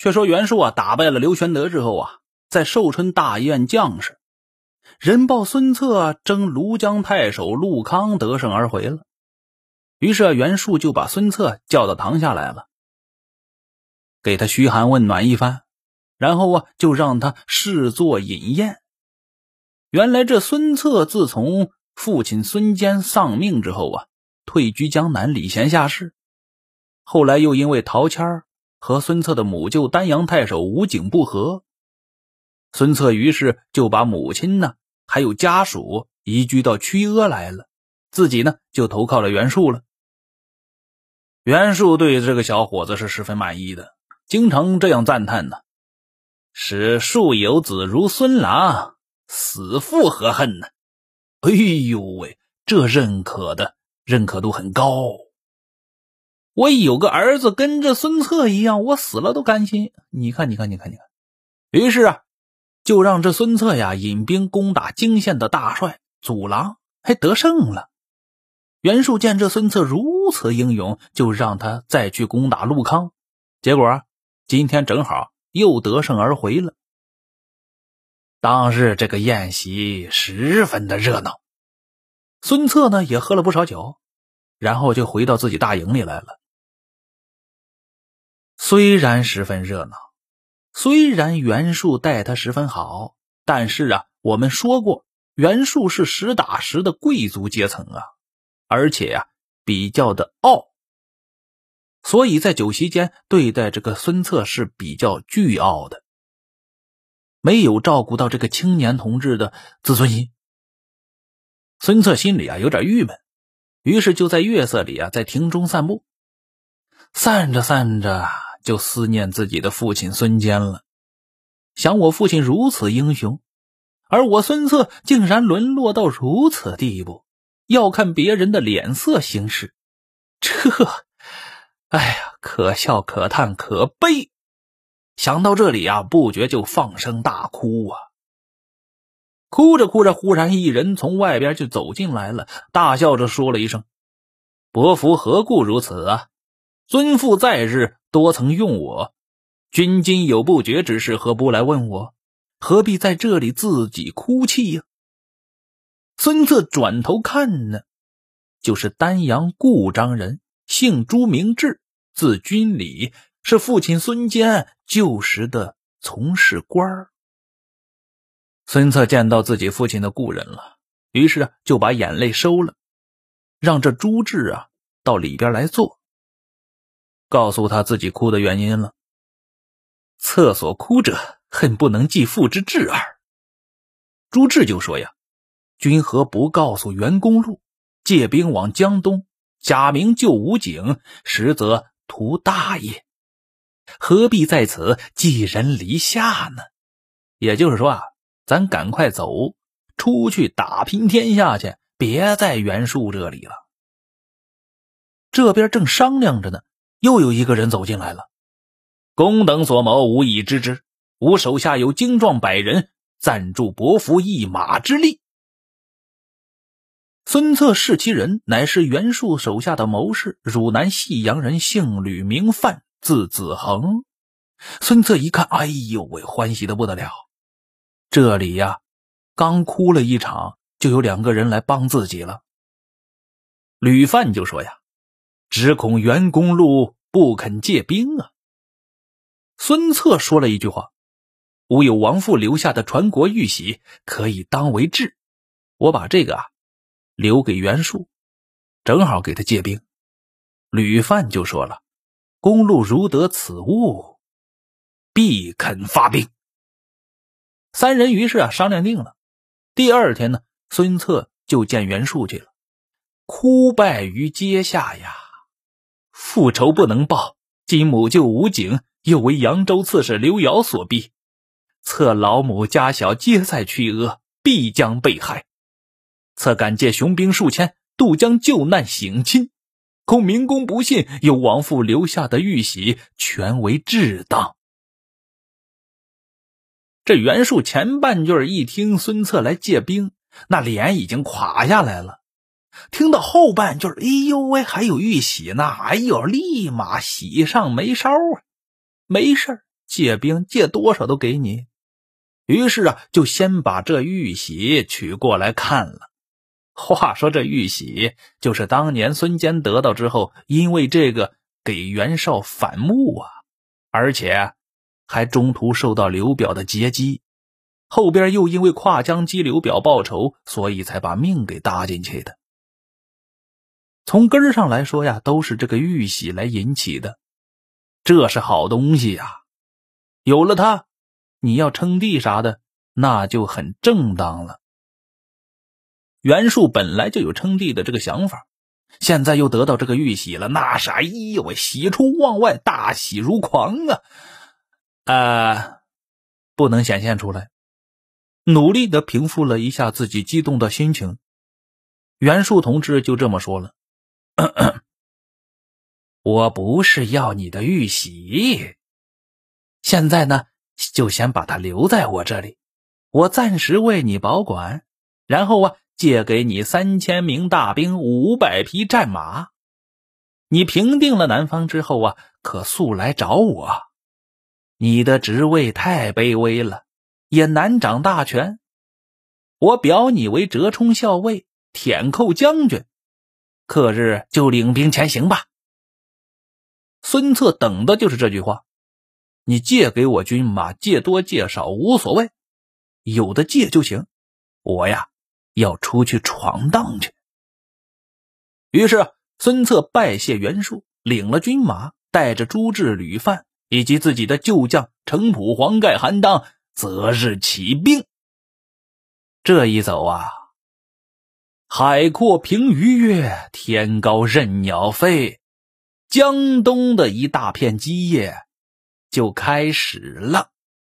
却说袁术啊打败了刘玄德之后啊，在寿春大宴将士，人报孙策征庐江太守陆康得胜而回了。于是啊袁术就把孙策叫到堂下来了，给他嘘寒问暖一番，然后啊就让他试坐饮宴。原来这孙策自从父亲孙坚丧命之后啊，退居江南礼贤下士，后来又因为陶谦儿。和孙策的母舅丹阳太守吴景不和，孙策于是就把母亲呢，还有家属移居到曲阿来了，自己呢就投靠了袁术了。袁术对这个小伙子是十分满意的，经常这样赞叹呢：“使树有子如孙郎，死父何恨呢？”哎呦喂，这认可的认可度很高。我有个儿子跟着孙策一样，我死了都甘心。你看，你看，你看，你看。于是啊，就让这孙策呀引兵攻打泾县的大帅祖郎，还得胜了。袁术见这孙策如此英勇，就让他再去攻打陆康。结果，今天正好又得胜而回了。当日这个宴席十分的热闹，孙策呢也喝了不少酒，然后就回到自己大营里来了。虽然十分热闹，虽然袁术待他十分好，但是啊，我们说过，袁术是实打实的贵族阶层啊，而且呀，比较的傲，所以在酒席间对待这个孙策是比较倨傲的，没有照顾到这个青年同志的自尊心。孙策心里啊有点郁闷，于是就在月色里啊，在庭中散步，散着散着。就思念自己的父亲孙坚了，想我父亲如此英雄，而我孙策竟然沦落到如此地步，要看别人的脸色行事，这，哎呀，可笑可叹可悲！想到这里啊，不觉就放声大哭啊。哭着哭着，忽然一人从外边就走进来了，大笑着说了一声：“伯父何故如此啊？尊父在日。”多曾用我，君今有不决之事，何不来问我？何必在这里自己哭泣呀？孙策转头看呢，就是丹阳固章人，姓朱名志，字君礼，是父亲孙坚旧时的从事官儿。孙策见到自己父亲的故人了，于是，就把眼泪收了，让这朱志啊到里边来坐。告诉他自己哭的原因了。厕所哭者，恨不能继父之志耳。朱志就说：“呀，君何不告诉袁公路，借兵往江东，假名救武警，实则图大业，何必在此寄人篱下呢？也就是说啊，咱赶快走出去打拼天下去，别在袁术这里了。这边正商量着呢。”又有一个人走进来了，公等所谋，吾已知之。吾手下有精壮百人，暂助伯服一马之力。孙策视其人，乃是袁术手下的谋士，汝南信阳人，姓吕，名范，字子恒。孙策一看，哎呦喂，欢喜的不得了。这里呀，刚哭了一场，就有两个人来帮自己了。吕范就说呀。只恐袁公路不肯借兵啊！孙策说了一句话：“吾有王父留下的传国玉玺，可以当为质。我把这个啊留给袁术，正好给他借兵。”吕范就说了：“公路如得此物，必肯发兵。”三人于是啊商量定了。第二天呢，孙策就见袁术去了，哭拜于阶下呀。复仇不能报，今母舅吴景又为扬州刺史刘繇所逼，策老母家小皆在曲阿，必将被害。策敢借雄兵数千渡江救难省亲，恐明公不信，有王父留下的玉玺全为至当。这袁术前半句一听孙策来借兵，那脸已经垮下来了。听到后半句，哎呦喂，还有玉玺呢！哎呦，立马喜上眉梢啊！没事借兵借多少都给你。于是啊，就先把这玉玺取过来看了。话说这玉玺就是当年孙坚得到之后，因为这个给袁绍反目啊，而且还中途受到刘表的截击，后边又因为跨江击刘表报仇，所以才把命给搭进去的。从根上来说呀，都是这个玉玺来引起的。这是好东西呀，有了它，你要称帝啥的，那就很正当了。袁术本来就有称帝的这个想法，现在又得到这个玉玺了，那是哎呦喂，喜出望外，大喜如狂啊！呃，不能显现出来，努力的平复了一下自己激动的心情。袁术同志就这么说了：“ 我不是要你的玉玺，现在呢，就先把它留在我这里，我暂时为你保管，然后啊。”借给你三千名大兵，五百匹战马。你平定了南方之后啊，可速来找我。你的职位太卑微了，也难掌大权。我表你为折冲校尉、舔寇将军，克日就领兵前行吧。孙策等的就是这句话。你借给我军马，借多借少无所谓，有的借就行。我呀。要出去闯荡去。于是，孙策拜谢袁术，领了军马，带着朱志、吕范以及自己的旧将程普、黄盖、韩当，择日起兵。这一走啊，海阔凭鱼跃，天高任鸟飞，江东的一大片基业就开始了。